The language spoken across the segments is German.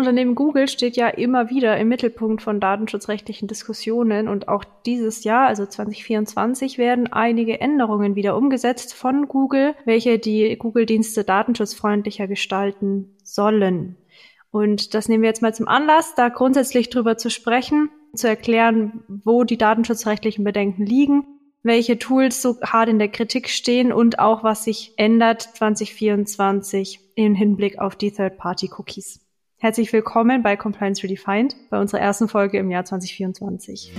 Unternehmen Google steht ja immer wieder im Mittelpunkt von datenschutzrechtlichen Diskussionen und auch dieses Jahr, also 2024, werden einige Änderungen wieder umgesetzt von Google, welche die Google-Dienste datenschutzfreundlicher gestalten sollen. Und das nehmen wir jetzt mal zum Anlass, da grundsätzlich drüber zu sprechen, zu erklären, wo die datenschutzrechtlichen Bedenken liegen, welche Tools so hart in der Kritik stehen und auch was sich ändert 2024 im Hinblick auf die Third-Party-Cookies. Herzlich willkommen bei Compliance Redefined, bei unserer ersten Folge im Jahr 2024.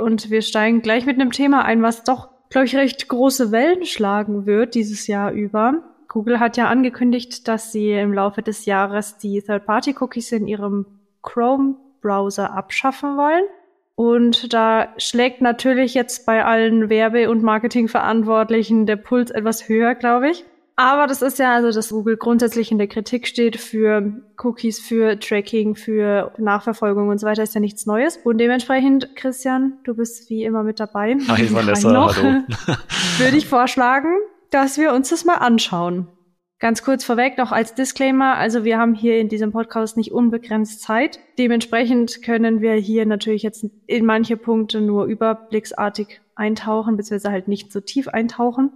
Und wir steigen gleich mit einem Thema ein, was doch, glaube ich, recht große Wellen schlagen wird dieses Jahr über. Google hat ja angekündigt, dass sie im Laufe des Jahres die Third-Party-Cookies in ihrem Chrome-Browser abschaffen wollen. Und da schlägt natürlich jetzt bei allen Werbe- und Marketingverantwortlichen der Puls etwas höher, glaube ich. Aber das ist ja also, dass Google grundsätzlich in der Kritik steht für Cookies, für Tracking, für Nachverfolgung und so weiter, ist ja nichts Neues. Und dementsprechend, Christian, du bist wie immer mit dabei. Hi, Vanessa, noch, hallo. Würde ich vorschlagen, dass wir uns das mal anschauen. Ganz kurz vorweg noch als Disclaimer, also wir haben hier in diesem Podcast nicht unbegrenzt Zeit. Dementsprechend können wir hier natürlich jetzt in manche Punkte nur überblicksartig eintauchen, beziehungsweise halt nicht so tief eintauchen.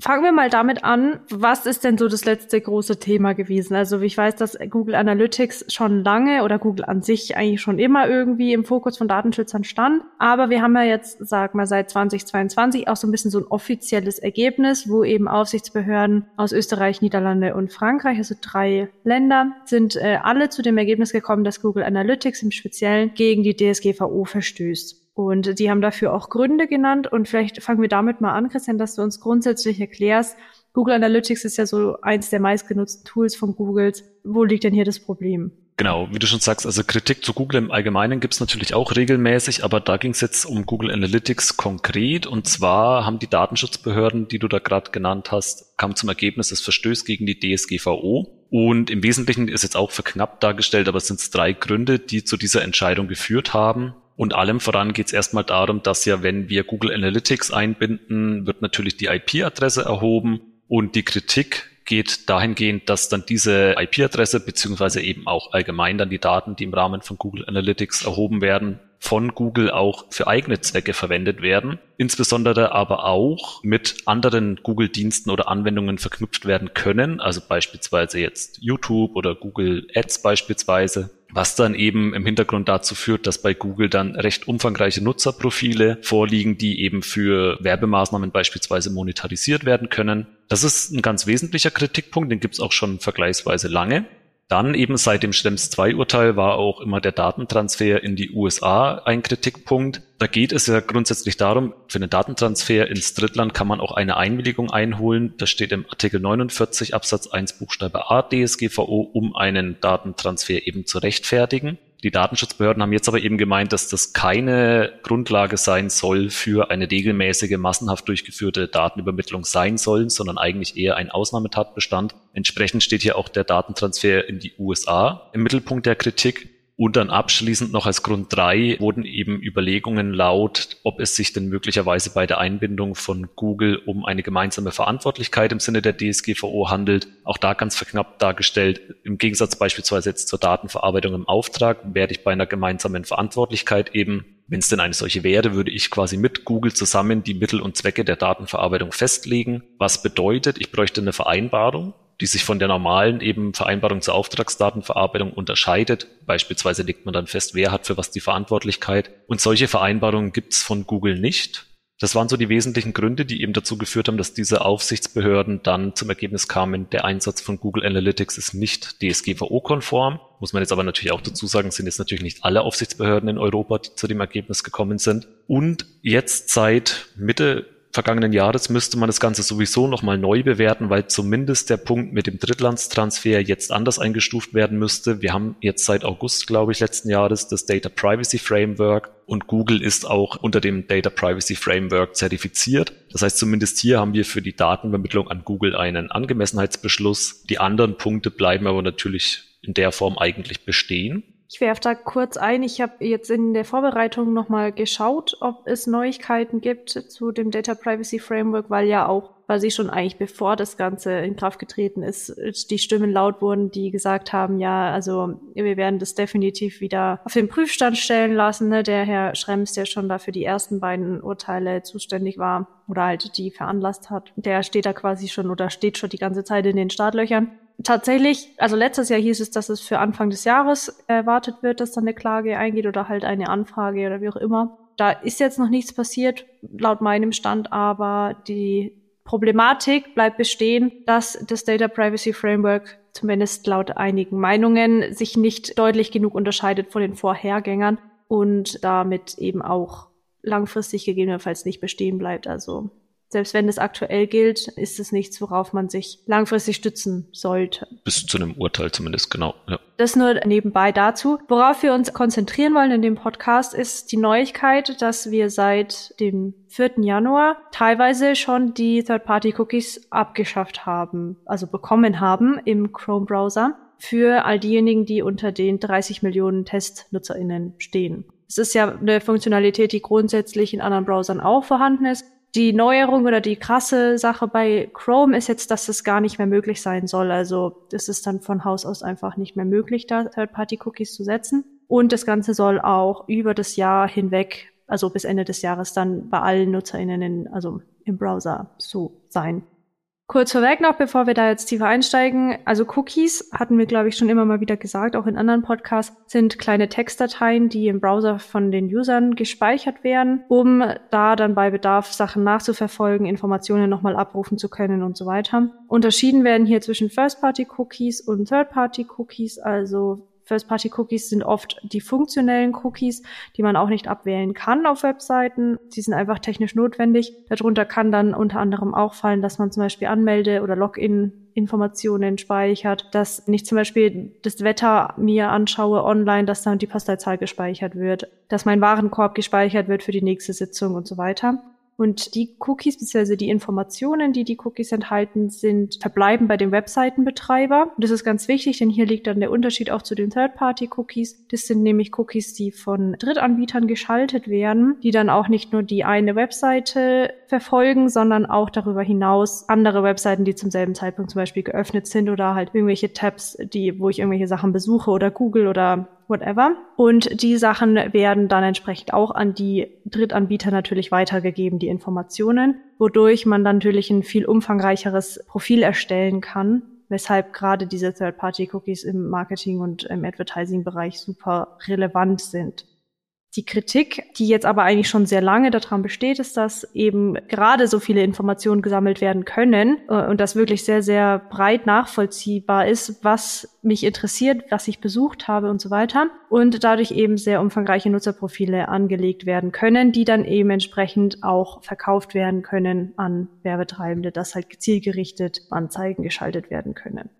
Fangen wir mal damit an, was ist denn so das letzte große Thema gewesen? Also ich weiß, dass Google Analytics schon lange oder Google an sich eigentlich schon immer irgendwie im Fokus von Datenschützern stand. Aber wir haben ja jetzt, sag mal, seit 2022 auch so ein bisschen so ein offizielles Ergebnis, wo eben Aufsichtsbehörden aus Österreich, Niederlande und Frankreich, also drei Länder, sind äh, alle zu dem Ergebnis gekommen, dass Google Analytics im Speziellen gegen die DSGVO verstößt. Und die haben dafür auch Gründe genannt. Und vielleicht fangen wir damit mal an, Christian, dass du uns grundsätzlich erklärst, Google Analytics ist ja so eins der meistgenutzten Tools von Google. Wo liegt denn hier das Problem? Genau, wie du schon sagst, also Kritik zu Google im Allgemeinen gibt es natürlich auch regelmäßig, aber da ging es jetzt um Google Analytics konkret. Und zwar haben die Datenschutzbehörden, die du da gerade genannt hast, kamen zum Ergebnis, es verstößt gegen die DSGVO. Und im Wesentlichen ist jetzt auch verknappt dargestellt, aber es sind drei Gründe, die zu dieser Entscheidung geführt haben. Und allem voran geht es erstmal darum, dass ja, wenn wir Google Analytics einbinden, wird natürlich die IP-Adresse erhoben. Und die Kritik geht dahingehend, dass dann diese IP-Adresse beziehungsweise eben auch allgemein dann die Daten, die im Rahmen von Google Analytics erhoben werden, von Google auch für eigene Zwecke verwendet werden, insbesondere aber auch mit anderen Google-Diensten oder Anwendungen verknüpft werden können, also beispielsweise jetzt YouTube oder Google Ads beispielsweise was dann eben im Hintergrund dazu führt, dass bei Google dann recht umfangreiche Nutzerprofile vorliegen, die eben für Werbemaßnahmen beispielsweise monetarisiert werden können. Das ist ein ganz wesentlicher Kritikpunkt, den gibt es auch schon vergleichsweise lange. Dann eben seit dem Schrems 2 Urteil war auch immer der Datentransfer in die USA ein Kritikpunkt. Da geht es ja grundsätzlich darum, für einen Datentransfer ins Drittland kann man auch eine Einwilligung einholen. Das steht im Artikel 49 Absatz 1 Buchstabe A DSGVO, um einen Datentransfer eben zu rechtfertigen. Die Datenschutzbehörden haben jetzt aber eben gemeint, dass das keine Grundlage sein soll für eine regelmäßige, massenhaft durchgeführte Datenübermittlung sein soll, sondern eigentlich eher ein Ausnahmetatbestand. Entsprechend steht hier auch der Datentransfer in die USA im Mittelpunkt der Kritik. Und dann abschließend noch als Grund drei wurden eben Überlegungen laut, ob es sich denn möglicherweise bei der Einbindung von Google um eine gemeinsame Verantwortlichkeit im Sinne der DSGVO handelt. Auch da ganz verknappt dargestellt. Im Gegensatz beispielsweise jetzt zur Datenverarbeitung im Auftrag werde ich bei einer gemeinsamen Verantwortlichkeit eben wenn es denn eine solche wäre, würde ich quasi mit Google zusammen die Mittel und Zwecke der Datenverarbeitung festlegen. Was bedeutet, ich bräuchte eine Vereinbarung die sich von der normalen eben Vereinbarung zur Auftragsdatenverarbeitung unterscheidet. Beispielsweise legt man dann fest, wer hat für was die Verantwortlichkeit. Und solche Vereinbarungen gibt's von Google nicht. Das waren so die wesentlichen Gründe, die eben dazu geführt haben, dass diese Aufsichtsbehörden dann zum Ergebnis kamen, der Einsatz von Google Analytics ist nicht DSGVO-konform. Muss man jetzt aber natürlich auch dazu sagen, sind jetzt natürlich nicht alle Aufsichtsbehörden in Europa, die zu dem Ergebnis gekommen sind. Und jetzt seit Mitte vergangenen Jahres müsste man das Ganze sowieso nochmal neu bewerten, weil zumindest der Punkt mit dem Drittlandstransfer jetzt anders eingestuft werden müsste. Wir haben jetzt seit August, glaube ich, letzten Jahres das Data Privacy Framework und Google ist auch unter dem Data Privacy Framework zertifiziert. Das heißt, zumindest hier haben wir für die Datenvermittlung an Google einen Angemessenheitsbeschluss. Die anderen Punkte bleiben aber natürlich in der Form eigentlich bestehen. Ich werfe da kurz ein. Ich habe jetzt in der Vorbereitung nochmal geschaut, ob es Neuigkeiten gibt zu dem Data Privacy Framework, weil ja auch quasi schon eigentlich bevor das Ganze in Kraft getreten ist, die Stimmen laut wurden, die gesagt haben, ja, also wir werden das definitiv wieder auf den Prüfstand stellen lassen. Ne? Der Herr Schrems, der schon dafür die ersten beiden Urteile zuständig war oder halt die veranlasst hat, der steht da quasi schon oder steht schon die ganze Zeit in den Startlöchern tatsächlich, also letztes Jahr hieß es, dass es für Anfang des Jahres erwartet wird, dass dann eine Klage eingeht oder halt eine Anfrage oder wie auch immer. Da ist jetzt noch nichts passiert, laut meinem Stand, aber die Problematik bleibt bestehen, dass das Data Privacy Framework zumindest laut einigen Meinungen sich nicht deutlich genug unterscheidet von den Vorhergängern und damit eben auch langfristig gegebenenfalls nicht bestehen bleibt. Also selbst wenn es aktuell gilt, ist es nichts, worauf man sich langfristig stützen sollte. Bis zu einem Urteil zumindest, genau. Ja. Das nur nebenbei dazu. Worauf wir uns konzentrieren wollen in dem Podcast ist die Neuigkeit, dass wir seit dem 4. Januar teilweise schon die Third-Party-Cookies abgeschafft haben, also bekommen haben im Chrome-Browser für all diejenigen, die unter den 30 Millionen TestnutzerInnen stehen. Es ist ja eine Funktionalität, die grundsätzlich in anderen Browsern auch vorhanden ist, die Neuerung oder die krasse Sache bei Chrome ist jetzt, dass es gar nicht mehr möglich sein soll. Also es ist dann von Haus aus einfach nicht mehr möglich, da Third-Party-Cookies zu setzen. Und das Ganze soll auch über das Jahr hinweg, also bis Ende des Jahres, dann bei allen NutzerInnen, in, also im Browser so sein. Kurz vorweg noch, bevor wir da jetzt tiefer einsteigen. Also Cookies, hatten wir, glaube ich, schon immer mal wieder gesagt, auch in anderen Podcasts, sind kleine Textdateien, die im Browser von den Usern gespeichert werden, um da dann bei Bedarf Sachen nachzuverfolgen, Informationen nochmal abrufen zu können und so weiter. Unterschieden werden hier zwischen First-Party-Cookies und Third-Party-Cookies, also First-Party-Cookies sind oft die funktionellen Cookies, die man auch nicht abwählen kann auf Webseiten. Die sind einfach technisch notwendig. Darunter kann dann unter anderem auch fallen, dass man zum Beispiel Anmelde- oder Login Informationen speichert, dass ich zum Beispiel das Wetter mir anschaue online, dass dann die Postleitzahl gespeichert wird, dass mein Warenkorb gespeichert wird für die nächste Sitzung und so weiter. Und die Cookies bzw. die Informationen, die die Cookies enthalten, sind verbleiben bei dem Webseitenbetreiber. Und das ist ganz wichtig, denn hier liegt dann der Unterschied auch zu den Third-Party-Cookies. Das sind nämlich Cookies, die von Drittanbietern geschaltet werden, die dann auch nicht nur die eine Webseite verfolgen, sondern auch darüber hinaus andere Webseiten, die zum selben Zeitpunkt zum Beispiel geöffnet sind oder halt irgendwelche Tabs, die, wo ich irgendwelche Sachen besuche oder Google oder whatever. Und die Sachen werden dann entsprechend auch an die Drittanbieter natürlich weitergegeben, die Informationen, wodurch man dann natürlich ein viel umfangreicheres Profil erstellen kann, weshalb gerade diese Third-Party-Cookies im Marketing und im Advertising-Bereich super relevant sind. Die Kritik, die jetzt aber eigentlich schon sehr lange daran besteht, ist, dass eben gerade so viele Informationen gesammelt werden können äh, und das wirklich sehr, sehr breit nachvollziehbar ist, was mich interessiert, was ich besucht habe und so weiter. Und dadurch eben sehr umfangreiche Nutzerprofile angelegt werden können, die dann eben entsprechend auch verkauft werden können an Werbetreibende, dass halt zielgerichtet Anzeigen geschaltet werden können.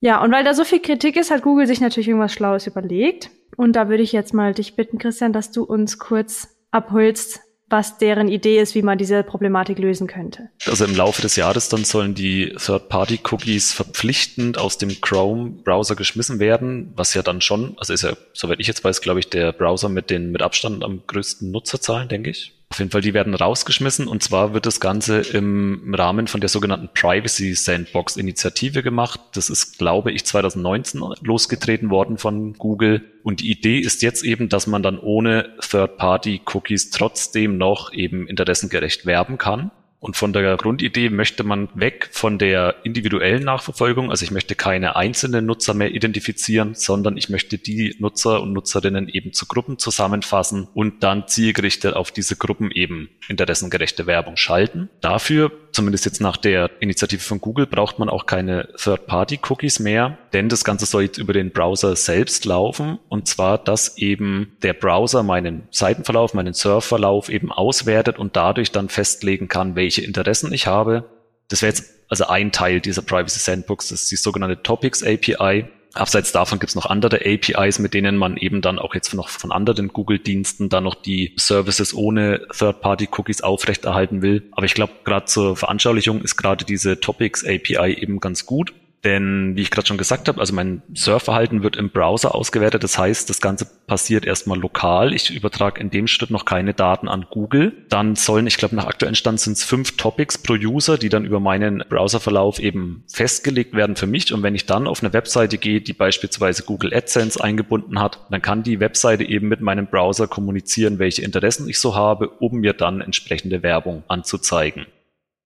Ja, und weil da so viel Kritik ist, hat Google sich natürlich irgendwas Schlaues überlegt. Und da würde ich jetzt mal dich bitten, Christian, dass du uns kurz abholst, was deren Idee ist, wie man diese Problematik lösen könnte. Also im Laufe des Jahres dann sollen die Third-Party-Cookies verpflichtend aus dem Chrome-Browser geschmissen werden, was ja dann schon, also ist ja, soweit ich jetzt weiß, glaube ich, der Browser mit den mit Abstand am größten Nutzerzahlen, denke ich. Auf jeden Fall, die werden rausgeschmissen und zwar wird das Ganze im Rahmen von der sogenannten Privacy Sandbox Initiative gemacht. Das ist, glaube ich, 2019 losgetreten worden von Google. Und die Idee ist jetzt eben, dass man dann ohne Third-Party-Cookies trotzdem noch eben interessengerecht werben kann. Und von der Grundidee möchte man weg von der individuellen Nachverfolgung. Also ich möchte keine einzelnen Nutzer mehr identifizieren, sondern ich möchte die Nutzer und Nutzerinnen eben zu Gruppen zusammenfassen und dann zielgerichtet auf diese Gruppen eben interessengerechte Werbung schalten. Dafür zumindest jetzt nach der Initiative von Google, braucht man auch keine Third-Party-Cookies mehr, denn das Ganze soll jetzt über den Browser selbst laufen und zwar, dass eben der Browser meinen Seitenverlauf, meinen Surfverlauf eben auswertet und dadurch dann festlegen kann, welche Interessen ich habe. Das wäre jetzt also ein Teil dieser Privacy Sandbox, das ist die sogenannte Topics API. Abseits davon gibt es noch andere APIs, mit denen man eben dann auch jetzt noch von anderen Google-Diensten dann noch die Services ohne Third-Party-Cookies aufrechterhalten will. Aber ich glaube, gerade zur Veranschaulichung ist gerade diese Topics API eben ganz gut. Denn wie ich gerade schon gesagt habe, also mein Surfverhalten wird im Browser ausgewertet. Das heißt, das Ganze passiert erstmal lokal. Ich übertrage in dem Schritt noch keine Daten an Google. Dann sollen, ich glaube, nach aktuellem Stand sind es fünf Topics pro User, die dann über meinen Browserverlauf eben festgelegt werden für mich. Und wenn ich dann auf eine Webseite gehe, die beispielsweise Google AdSense eingebunden hat, dann kann die Webseite eben mit meinem Browser kommunizieren, welche Interessen ich so habe, um mir dann entsprechende Werbung anzuzeigen.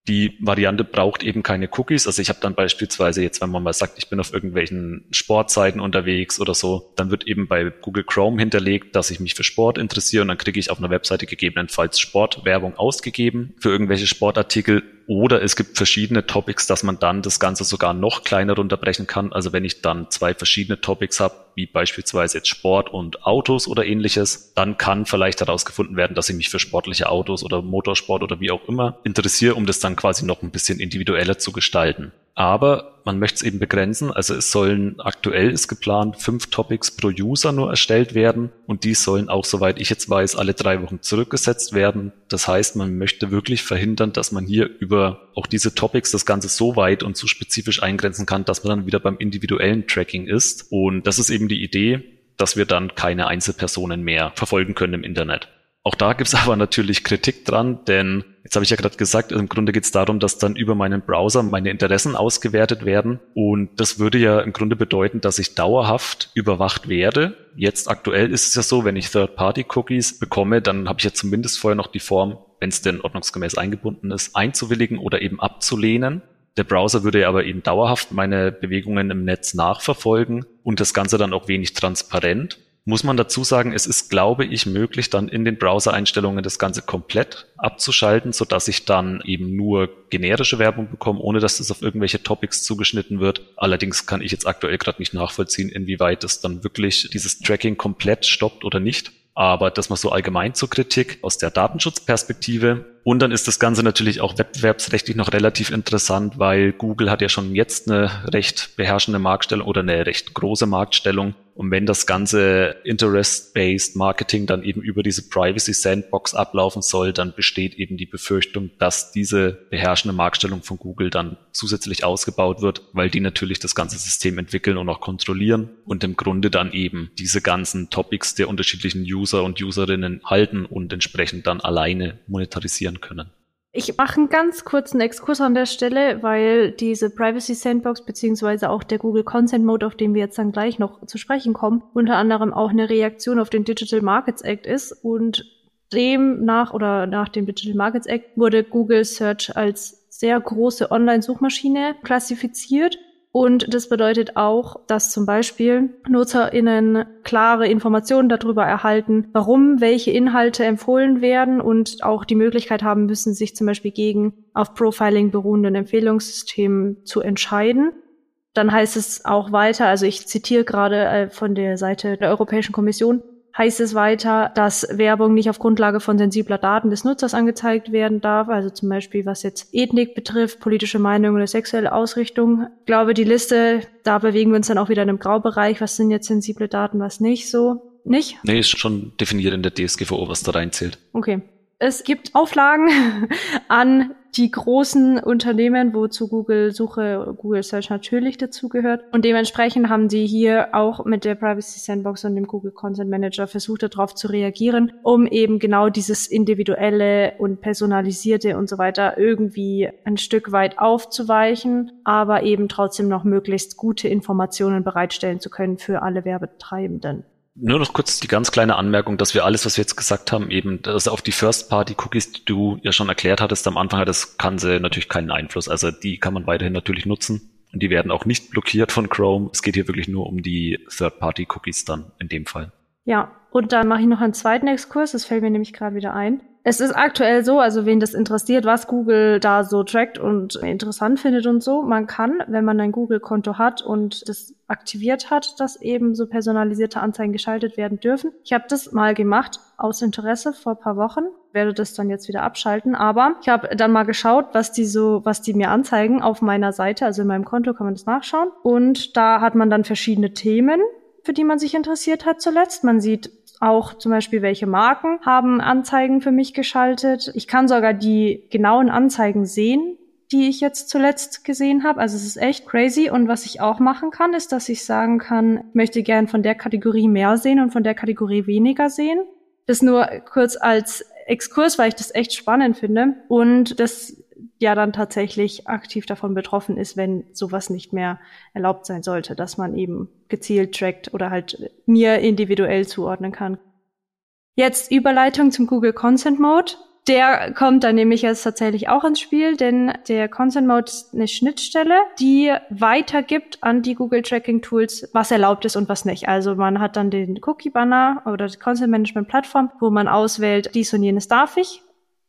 Die Variante braucht eben keine Cookies. Also ich habe dann beispielsweise jetzt, wenn man mal sagt, ich bin auf irgendwelchen Sportseiten unterwegs oder so, dann wird eben bei Google Chrome hinterlegt, dass ich mich für Sport interessiere und dann kriege ich auf einer Webseite gegebenenfalls Sportwerbung ausgegeben für irgendwelche Sportartikel oder es gibt verschiedene Topics, dass man dann das Ganze sogar noch kleiner runterbrechen kann. Also wenn ich dann zwei verschiedene Topics habe, wie beispielsweise jetzt Sport und Autos oder ähnliches, dann kann vielleicht herausgefunden werden, dass ich mich für sportliche Autos oder Motorsport oder wie auch immer interessiere, um das dann quasi noch ein bisschen individueller zu gestalten. Aber man möchte es eben begrenzen. Also es sollen aktuell ist geplant fünf Topics pro User nur erstellt werden und die sollen auch, soweit ich jetzt weiß, alle drei Wochen zurückgesetzt werden. Das heißt, man möchte wirklich verhindern, dass man hier über auch diese Topics das Ganze so weit und so spezifisch eingrenzen kann, dass man dann wieder beim individuellen Tracking ist. Und das ist eben die Idee, dass wir dann keine Einzelpersonen mehr verfolgen können im Internet. Auch da gibt's aber natürlich Kritik dran, denn jetzt habe ich ja gerade gesagt, im Grunde geht's darum, dass dann über meinen Browser meine Interessen ausgewertet werden. Und das würde ja im Grunde bedeuten, dass ich dauerhaft überwacht werde. Jetzt aktuell ist es ja so, wenn ich Third-Party-Cookies bekomme, dann habe ich ja zumindest vorher noch die Form, wenn es denn ordnungsgemäß eingebunden ist, einzuwilligen oder eben abzulehnen. Der Browser würde ja aber eben dauerhaft meine Bewegungen im Netz nachverfolgen und das Ganze dann auch wenig transparent muss man dazu sagen, es ist, glaube ich, möglich, dann in den Browser-Einstellungen das Ganze komplett abzuschalten, so dass ich dann eben nur generische Werbung bekomme, ohne dass es auf irgendwelche Topics zugeschnitten wird. Allerdings kann ich jetzt aktuell gerade nicht nachvollziehen, inwieweit es dann wirklich dieses Tracking komplett stoppt oder nicht. Aber das mal so allgemein zur Kritik aus der Datenschutzperspektive. Und dann ist das Ganze natürlich auch wettbewerbsrechtlich noch relativ interessant, weil Google hat ja schon jetzt eine recht beherrschende Marktstellung oder eine recht große Marktstellung. Und wenn das ganze Interest-Based Marketing dann eben über diese Privacy Sandbox ablaufen soll, dann besteht eben die Befürchtung, dass diese beherrschende Marktstellung von Google dann zusätzlich ausgebaut wird, weil die natürlich das ganze System entwickeln und auch kontrollieren und im Grunde dann eben diese ganzen Topics der unterschiedlichen User und Userinnen halten und entsprechend dann alleine monetarisieren können. Ich mache einen ganz kurzen Exkurs an der Stelle, weil diese Privacy Sandbox beziehungsweise auch der Google Consent Mode, auf den wir jetzt dann gleich noch zu sprechen kommen, unter anderem auch eine Reaktion auf den Digital Markets Act ist und demnach oder nach dem Digital Markets Act wurde Google Search als sehr große Online-Suchmaschine klassifiziert und das bedeutet auch, dass zum Beispiel NutzerInnen klare Informationen darüber erhalten, warum welche Inhalte empfohlen werden und auch die Möglichkeit haben müssen, sich zum Beispiel gegen auf Profiling beruhenden Empfehlungssystemen zu entscheiden. Dann heißt es auch weiter, also ich zitiere gerade äh, von der Seite der Europäischen Kommission, heißt es weiter, dass Werbung nicht auf Grundlage von sensibler Daten des Nutzers angezeigt werden darf, also zum Beispiel was jetzt Ethnik betrifft, politische Meinung oder sexuelle Ausrichtung. Ich glaube, die Liste, da bewegen wir uns dann auch wieder in einem Graubereich. Was sind jetzt sensible Daten, was nicht so? Nicht? Nee, ist schon definiert in der DSGVO, was da reinzählt. Okay. Es gibt Auflagen an die großen Unternehmen, wozu Google Suche, Google Search natürlich dazugehört. Und dementsprechend haben sie hier auch mit der Privacy Sandbox und dem Google Content Manager versucht, darauf zu reagieren, um eben genau dieses individuelle und personalisierte und so weiter irgendwie ein Stück weit aufzuweichen, aber eben trotzdem noch möglichst gute Informationen bereitstellen zu können für alle Werbetreibenden. Nur noch kurz die ganz kleine Anmerkung, dass wir alles, was wir jetzt gesagt haben, eben, dass auf die First-Party-Cookies, die du ja schon erklärt hattest am Anfang, das kann sie natürlich keinen Einfluss. Also die kann man weiterhin natürlich nutzen und die werden auch nicht blockiert von Chrome. Es geht hier wirklich nur um die Third-Party-Cookies dann in dem Fall. Ja, und dann mache ich noch einen zweiten Exkurs, das fällt mir nämlich gerade wieder ein. Es ist aktuell so, also wen das interessiert, was Google da so trackt und interessant findet und so, man kann, wenn man ein Google-Konto hat und das aktiviert hat, dass eben so personalisierte Anzeigen geschaltet werden dürfen. Ich habe das mal gemacht aus Interesse vor paar Wochen, werde das dann jetzt wieder abschalten, aber ich habe dann mal geschaut, was die so, was die mir anzeigen auf meiner Seite, also in meinem Konto kann man das nachschauen und da hat man dann verschiedene Themen, für die man sich interessiert hat zuletzt. Man sieht auch zum Beispiel, welche Marken haben Anzeigen für mich geschaltet. Ich kann sogar die genauen Anzeigen sehen, die ich jetzt zuletzt gesehen habe. Also es ist echt crazy. Und was ich auch machen kann, ist, dass ich sagen kann, möchte gern von der Kategorie mehr sehen und von der Kategorie weniger sehen. Das nur kurz als Exkurs, weil ich das echt spannend finde. Und das ja dann tatsächlich aktiv davon betroffen ist, wenn sowas nicht mehr erlaubt sein sollte, dass man eben gezielt trackt oder halt mir individuell zuordnen kann. Jetzt Überleitung zum Google Consent Mode. Der kommt dann nämlich jetzt tatsächlich auch ins Spiel, denn der Consent Mode ist eine Schnittstelle, die weitergibt an die Google Tracking Tools, was erlaubt ist und was nicht. Also man hat dann den Cookie Banner oder die Consent Management Plattform, wo man auswählt, dies und jenes darf ich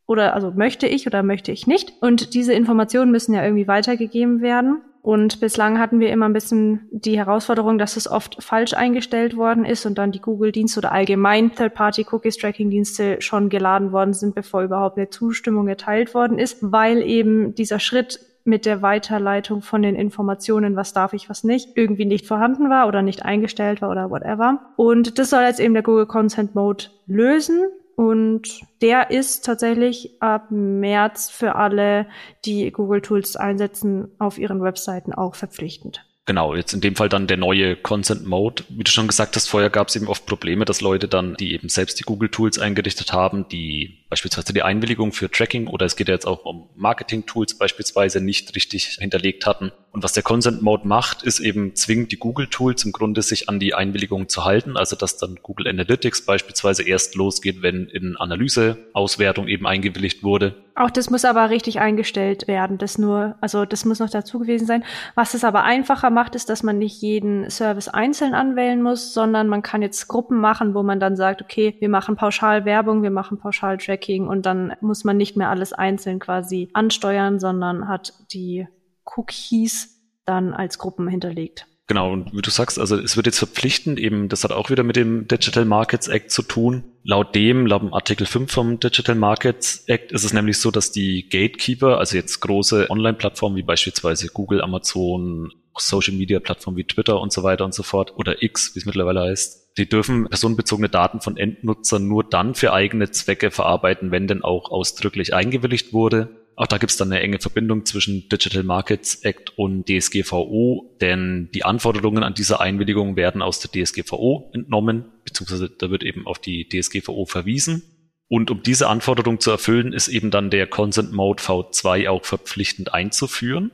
oder also möchte ich oder möchte ich nicht. Und diese Informationen müssen ja irgendwie weitergegeben werden. Und bislang hatten wir immer ein bisschen die Herausforderung, dass es oft falsch eingestellt worden ist und dann die Google-Dienste oder allgemein Third-Party-Cookies-Tracking-Dienste schon geladen worden sind, bevor überhaupt eine Zustimmung erteilt worden ist, weil eben dieser Schritt mit der Weiterleitung von den Informationen, was darf ich, was nicht, irgendwie nicht vorhanden war oder nicht eingestellt war oder whatever. Und das soll jetzt eben der Google Consent Mode lösen. Und der ist tatsächlich ab März für alle, die Google Tools einsetzen, auf ihren Webseiten auch verpflichtend. Genau, jetzt in dem Fall dann der neue Consent Mode. Wie du schon gesagt hast, vorher gab es eben oft Probleme, dass Leute dann, die eben selbst die Google Tools eingerichtet haben, die beispielsweise die Einwilligung für Tracking oder es geht ja jetzt auch um Marketing-Tools beispielsweise nicht richtig hinterlegt hatten. Und was der Consent Mode macht, ist eben zwingt die Google Tools im Grunde sich an die Einwilligung zu halten, also dass dann Google Analytics beispielsweise erst losgeht, wenn in Analyseauswertung eben eingewilligt wurde. Auch das muss aber richtig eingestellt werden, das nur, also das muss noch dazu gewesen sein. Was es aber einfacher macht, ist, dass man nicht jeden Service einzeln anwählen muss, sondern man kann jetzt Gruppen machen, wo man dann sagt, okay, wir machen pauschal Werbung, wir machen pauschal Tracking Tracking und dann muss man nicht mehr alles einzeln quasi ansteuern, sondern hat die Cookies dann als Gruppen hinterlegt. Genau, und wie du sagst, also es wird jetzt verpflichtend, eben, das hat auch wieder mit dem Digital Markets Act zu tun. Laut dem, laut dem Artikel 5 vom Digital Markets Act ist es nämlich so, dass die Gatekeeper, also jetzt große Online-Plattformen wie beispielsweise Google, Amazon, Social Media Plattformen wie Twitter und so weiter und so fort oder X, wie es mittlerweile heißt. Die dürfen personenbezogene Daten von Endnutzern nur dann für eigene Zwecke verarbeiten, wenn denn auch ausdrücklich eingewilligt wurde. Auch da gibt es dann eine enge Verbindung zwischen Digital Markets Act und DSGVO, denn die Anforderungen an diese Einwilligung werden aus der DSGVO entnommen, beziehungsweise da wird eben auf die DSGVO verwiesen. Und um diese Anforderung zu erfüllen, ist eben dann der Consent Mode V2 auch verpflichtend einzuführen.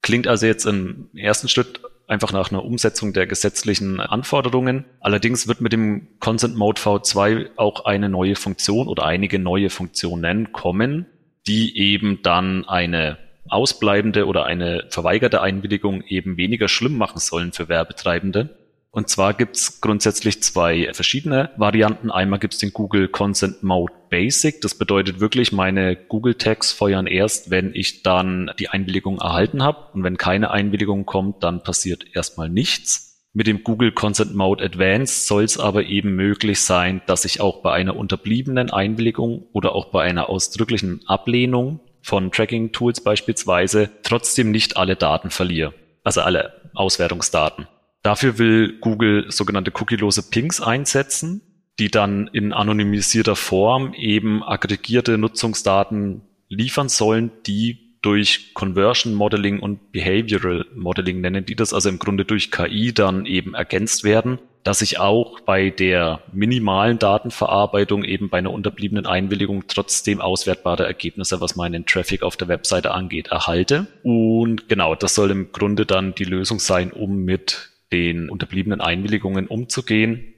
Klingt also jetzt im ersten Schritt einfach nach einer Umsetzung der gesetzlichen Anforderungen. Allerdings wird mit dem Consent Mode V2 auch eine neue Funktion oder einige neue Funktionen kommen, die eben dann eine ausbleibende oder eine verweigerte Einwilligung eben weniger schlimm machen sollen für Werbetreibende. Und zwar gibt's grundsätzlich zwei verschiedene Varianten. Einmal gibt's den Google Consent Mode Basic. Das bedeutet wirklich, meine Google Tags feuern erst, wenn ich dann die Einwilligung erhalten habe. Und wenn keine Einwilligung kommt, dann passiert erstmal nichts. Mit dem Google Consent Mode Advanced soll es aber eben möglich sein, dass ich auch bei einer unterbliebenen Einwilligung oder auch bei einer ausdrücklichen Ablehnung von Tracking-Tools beispielsweise trotzdem nicht alle Daten verliere. Also alle Auswertungsdaten. Dafür will Google sogenannte cookielose Pings einsetzen, die dann in anonymisierter Form eben aggregierte Nutzungsdaten liefern sollen, die durch Conversion Modeling und Behavioral Modeling nennen die das, also im Grunde durch KI dann eben ergänzt werden, dass ich auch bei der minimalen Datenverarbeitung eben bei einer unterbliebenen Einwilligung trotzdem auswertbare Ergebnisse, was meinen Traffic auf der Webseite angeht, erhalte. Und genau, das soll im Grunde dann die Lösung sein, um mit den unterbliebenen Einwilligungen umzugehen.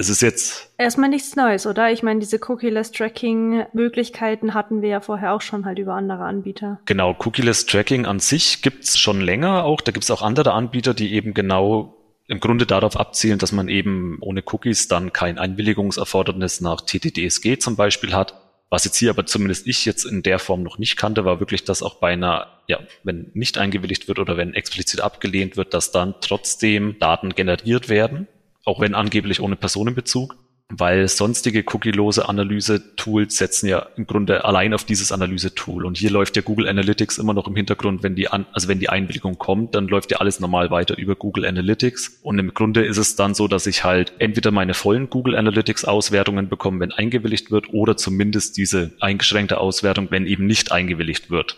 Es ist jetzt erstmal nichts Neues, oder? Ich meine, diese Cookie-less Tracking-Möglichkeiten hatten wir ja vorher auch schon halt über andere Anbieter. Genau, Cookie-less Tracking an sich gibt's schon länger auch. Da gibt's auch andere Anbieter, die eben genau im Grunde darauf abzielen, dass man eben ohne Cookies dann kein Einwilligungserfordernis nach TTDSG zum Beispiel hat. Was jetzt hier aber zumindest ich jetzt in der Form noch nicht kannte, war wirklich, dass auch bei einer, ja, wenn nicht eingewilligt wird oder wenn explizit abgelehnt wird, dass dann trotzdem Daten generiert werden, auch wenn angeblich ohne Personenbezug weil sonstige cookielose Analyse-Tools setzen ja im Grunde allein auf dieses Analyse-Tool. Und hier läuft ja Google Analytics immer noch im Hintergrund, wenn die an, also wenn die Einwilligung kommt, dann läuft ja alles normal weiter über Google Analytics. Und im Grunde ist es dann so, dass ich halt entweder meine vollen Google Analytics Auswertungen bekomme, wenn eingewilligt wird, oder zumindest diese eingeschränkte Auswertung, wenn eben nicht eingewilligt wird.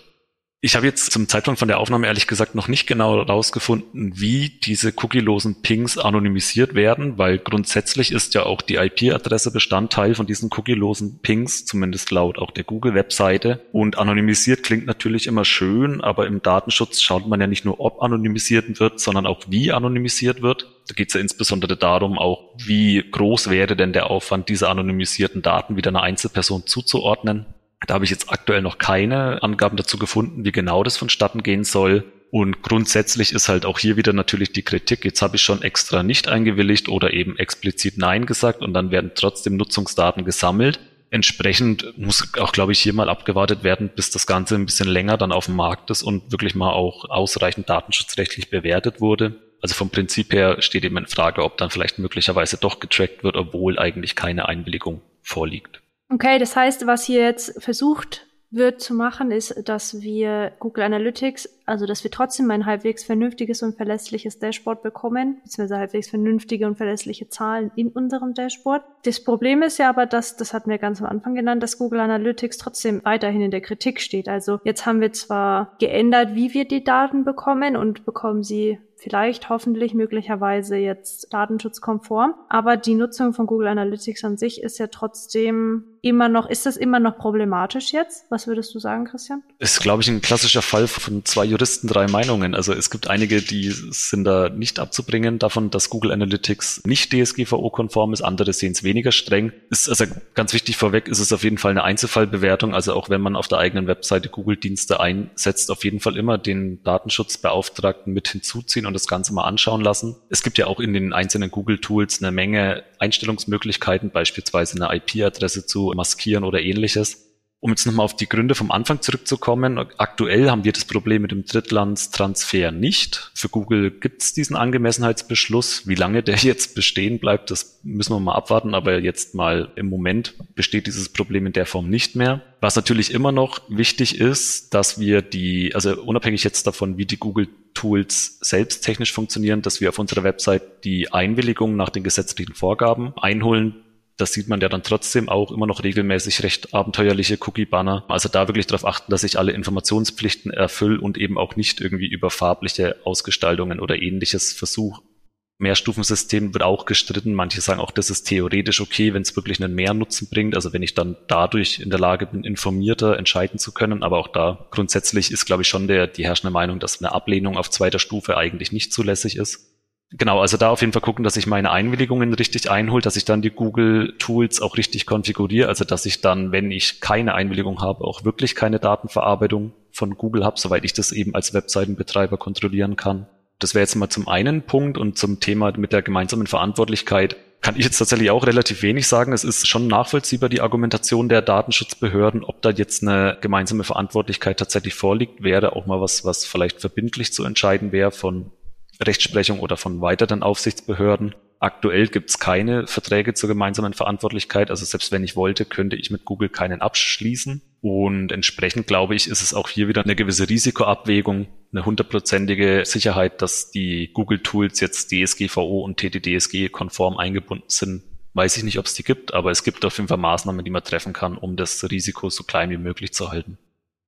Ich habe jetzt zum Zeitpunkt von der Aufnahme ehrlich gesagt noch nicht genau herausgefunden, wie diese cookielosen Pings anonymisiert werden, weil grundsätzlich ist ja auch die IP-Adresse Bestandteil von diesen cookielosen Pings, zumindest laut auch der Google-Webseite. Und anonymisiert klingt natürlich immer schön, aber im Datenschutz schaut man ja nicht nur, ob anonymisiert wird, sondern auch wie anonymisiert wird. Da geht es ja insbesondere darum, auch wie groß wäre denn der Aufwand, diese anonymisierten Daten wieder einer Einzelperson zuzuordnen. Da habe ich jetzt aktuell noch keine Angaben dazu gefunden, wie genau das vonstatten gehen soll. Und grundsätzlich ist halt auch hier wieder natürlich die Kritik, jetzt habe ich schon extra nicht eingewilligt oder eben explizit Nein gesagt und dann werden trotzdem Nutzungsdaten gesammelt. Entsprechend muss auch, glaube ich, hier mal abgewartet werden, bis das Ganze ein bisschen länger dann auf dem Markt ist und wirklich mal auch ausreichend datenschutzrechtlich bewertet wurde. Also vom Prinzip her steht eben in Frage, ob dann vielleicht möglicherweise doch getrackt wird, obwohl eigentlich keine Einwilligung vorliegt. Okay, das heißt, was hier jetzt versucht wird zu machen, ist, dass wir Google Analytics, also dass wir trotzdem ein halbwegs vernünftiges und verlässliches Dashboard bekommen, beziehungsweise halbwegs vernünftige und verlässliche Zahlen in unserem Dashboard. Das Problem ist ja aber, dass, das hatten wir ganz am Anfang genannt, dass Google Analytics trotzdem weiterhin in der Kritik steht. Also jetzt haben wir zwar geändert, wie wir die Daten bekommen und bekommen sie vielleicht hoffentlich möglicherweise jetzt datenschutzkonform. Aber die Nutzung von Google Analytics an sich ist ja trotzdem immer noch, ist das immer noch problematisch jetzt? Was würdest du sagen, Christian? Ist, glaube ich, ein klassischer Fall von zwei Juristen, drei Meinungen. Also es gibt einige, die sind da nicht abzubringen davon, dass Google Analytics nicht DSGVO-konform ist. Andere sehen es weniger streng. Ist also ganz wichtig vorweg, ist es auf jeden Fall eine Einzelfallbewertung. Also auch wenn man auf der eigenen Webseite Google-Dienste einsetzt, auf jeden Fall immer den Datenschutzbeauftragten mit hinzuziehen und das Ganze mal anschauen lassen. Es gibt ja auch in den einzelnen Google-Tools eine Menge Einstellungsmöglichkeiten, beispielsweise eine IP-Adresse zu maskieren oder ähnliches. Um jetzt nochmal auf die Gründe vom Anfang zurückzukommen, aktuell haben wir das Problem mit dem Drittlandstransfer nicht. Für Google gibt es diesen Angemessenheitsbeschluss. Wie lange der jetzt bestehen bleibt, das müssen wir mal abwarten, aber jetzt mal im Moment besteht dieses Problem in der Form nicht mehr. Was natürlich immer noch wichtig ist, dass wir die, also unabhängig jetzt davon, wie die Google Tools selbst technisch funktionieren, dass wir auf unserer Website die Einwilligung nach den gesetzlichen Vorgaben einholen, das sieht man ja dann trotzdem auch immer noch regelmäßig recht abenteuerliche Cookie-Banner. Also da wirklich darauf achten, dass ich alle Informationspflichten erfülle und eben auch nicht irgendwie über farbliche Ausgestaltungen oder ähnliches versuche. Mehrstufensystem wird auch gestritten. Manche sagen auch, das ist theoretisch okay, wenn es wirklich einen Mehrnutzen bringt. Also wenn ich dann dadurch in der Lage bin, informierter entscheiden zu können. Aber auch da grundsätzlich ist, glaube ich, schon der, die herrschende Meinung, dass eine Ablehnung auf zweiter Stufe eigentlich nicht zulässig ist. Genau, also da auf jeden Fall gucken, dass ich meine Einwilligungen richtig einhole, dass ich dann die Google Tools auch richtig konfiguriere, also dass ich dann, wenn ich keine Einwilligung habe, auch wirklich keine Datenverarbeitung von Google habe, soweit ich das eben als Webseitenbetreiber kontrollieren kann. Das wäre jetzt mal zum einen Punkt und zum Thema mit der gemeinsamen Verantwortlichkeit kann ich jetzt tatsächlich auch relativ wenig sagen. Es ist schon nachvollziehbar die Argumentation der Datenschutzbehörden, ob da jetzt eine gemeinsame Verantwortlichkeit tatsächlich vorliegt, wäre auch mal was, was vielleicht verbindlich zu entscheiden wäre von Rechtsprechung oder von weiteren Aufsichtsbehörden. Aktuell gibt es keine Verträge zur gemeinsamen Verantwortlichkeit. Also selbst wenn ich wollte, könnte ich mit Google keinen abschließen. Und entsprechend glaube ich, ist es auch hier wieder eine gewisse Risikoabwägung, eine hundertprozentige Sicherheit, dass die Google-Tools jetzt DSGVO und TTDSG konform eingebunden sind. Weiß ich nicht, ob es die gibt, aber es gibt auf jeden Fall Maßnahmen, die man treffen kann, um das Risiko so klein wie möglich zu halten.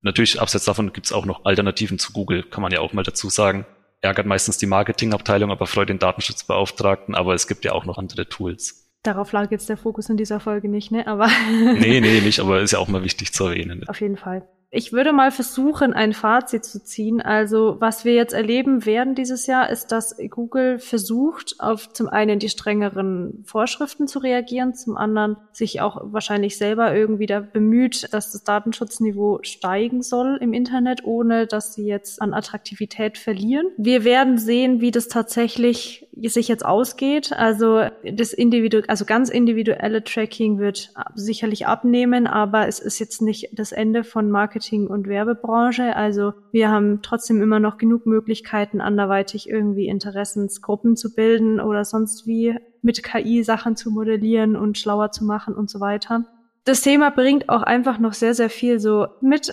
Natürlich, abseits davon gibt es auch noch Alternativen zu Google, kann man ja auch mal dazu sagen ärgert meistens die Marketingabteilung, aber freut den Datenschutzbeauftragten, aber es gibt ja auch noch andere Tools. Darauf lag jetzt der Fokus in dieser Folge nicht, ne? Aber nee, nee, nicht, aber ist ja auch mal wichtig zu erwähnen. Auf jeden Fall. Ich würde mal versuchen, ein Fazit zu ziehen. Also, was wir jetzt erleben werden dieses Jahr, ist, dass Google versucht, auf zum einen die strengeren Vorschriften zu reagieren, zum anderen sich auch wahrscheinlich selber irgendwie da bemüht, dass das Datenschutzniveau steigen soll im Internet, ohne dass sie jetzt an Attraktivität verlieren. Wir werden sehen, wie das tatsächlich sich jetzt ausgeht. Also, das individu also ganz individuelle Tracking wird sicherlich abnehmen, aber es ist jetzt nicht das Ende von Marketing Marketing- und Werbebranche. Also wir haben trotzdem immer noch genug Möglichkeiten, anderweitig irgendwie Interessensgruppen zu bilden oder sonst wie mit KI Sachen zu modellieren und schlauer zu machen und so weiter. Das Thema bringt auch einfach noch sehr, sehr viel so mit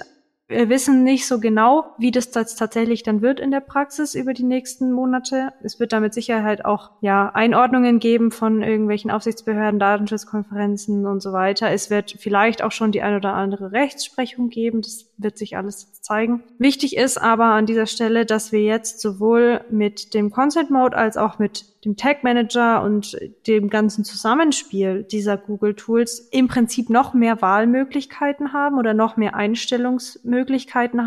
Wir wissen nicht so genau, wie das tatsächlich dann wird in der Praxis über die nächsten Monate. Es wird da mit Sicherheit auch ja Einordnungen geben von irgendwelchen Aufsichtsbehörden, Datenschutzkonferenzen und so weiter. Es wird vielleicht auch schon die ein oder andere Rechtsprechung geben. Das wird sich alles zeigen. Wichtig ist aber an dieser Stelle, dass wir jetzt sowohl mit dem Consent Mode als auch mit dem Tag Manager und dem ganzen Zusammenspiel dieser Google Tools im Prinzip noch mehr Wahlmöglichkeiten haben oder noch mehr Einstellungsmöglichkeiten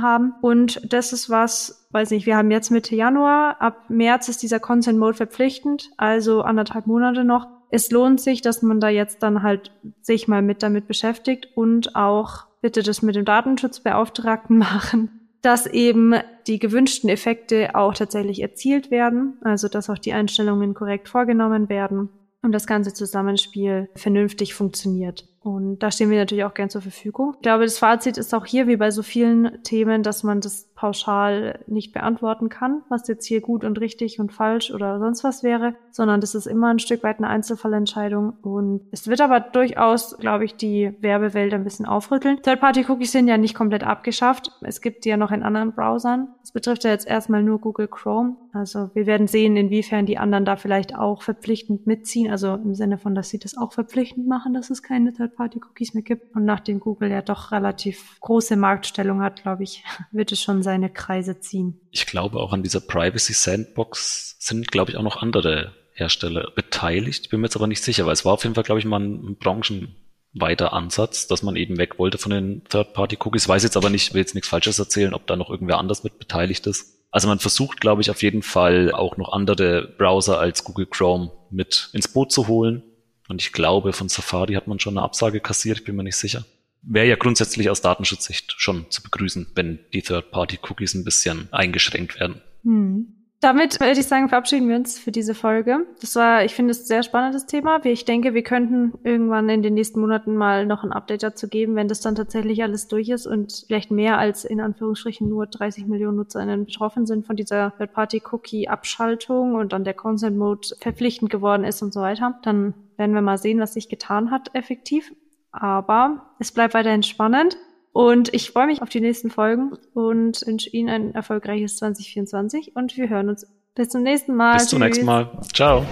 haben. Und das ist was, weiß nicht, wir haben jetzt Mitte Januar, ab März ist dieser Consent Mode verpflichtend, also anderthalb Monate noch. Es lohnt sich, dass man da jetzt dann halt sich mal mit damit beschäftigt und auch bitte das mit dem Datenschutzbeauftragten machen, dass eben die gewünschten Effekte auch tatsächlich erzielt werden, also dass auch die Einstellungen korrekt vorgenommen werden und das ganze Zusammenspiel vernünftig funktioniert. Und da stehen wir natürlich auch gern zur Verfügung. Ich glaube, das Fazit ist auch hier, wie bei so vielen Themen, dass man das pauschal nicht beantworten kann, was jetzt hier gut und richtig und falsch oder sonst was wäre, sondern das ist immer ein Stück weit eine Einzelfallentscheidung. Und es wird aber durchaus, glaube ich, die Werbewelt ein bisschen aufrütteln. Third-Party-Cookies sind ja nicht komplett abgeschafft. Es gibt die ja noch in anderen Browsern. Das betrifft ja jetzt erstmal nur Google Chrome. Also wir werden sehen, inwiefern die anderen da vielleicht auch verpflichtend mitziehen. Also im Sinne von, dass sie das auch verpflichtend machen, dass es keine Third Third-Party-Cookies mehr gibt. Und nachdem Google ja doch relativ große Marktstellung hat, glaube ich, wird es schon seine Kreise ziehen. Ich glaube, auch an dieser Privacy Sandbox sind, glaube ich, auch noch andere Hersteller beteiligt. Ich bin mir jetzt aber nicht sicher, weil es war auf jeden Fall, glaube ich, mal ein branchenweiter Ansatz, dass man eben weg wollte von den Third-Party-Cookies. Weiß jetzt aber nicht, will jetzt nichts Falsches erzählen, ob da noch irgendwer anders mit beteiligt ist. Also man versucht, glaube ich, auf jeden Fall auch noch andere Browser als Google Chrome mit ins Boot zu holen. Und ich glaube, von Safari hat man schon eine Absage kassiert, ich bin mir nicht sicher. Wäre ja grundsätzlich aus Datenschutzsicht schon zu begrüßen, wenn die Third-Party-Cookies ein bisschen eingeschränkt werden. Hm. Damit würde ich sagen, verabschieden wir uns für diese Folge. Das war, ich finde es ein sehr spannendes Thema. Ich denke, wir könnten irgendwann in den nächsten Monaten mal noch ein Update dazu geben, wenn das dann tatsächlich alles durch ist und vielleicht mehr als in Anführungsstrichen nur 30 Millionen NutzerInnen betroffen sind von dieser Third-Party-Cookie-Abschaltung und dann der Consent-Mode verpflichtend geworden ist und so weiter. Dann werden wir mal sehen, was sich getan hat effektiv. Aber es bleibt weiterhin spannend. Und ich freue mich auf die nächsten Folgen und wünsche Ihnen ein erfolgreiches 2024 und wir hören uns bis zum nächsten Mal. Bis zum Tschüss. nächsten Mal. Ciao.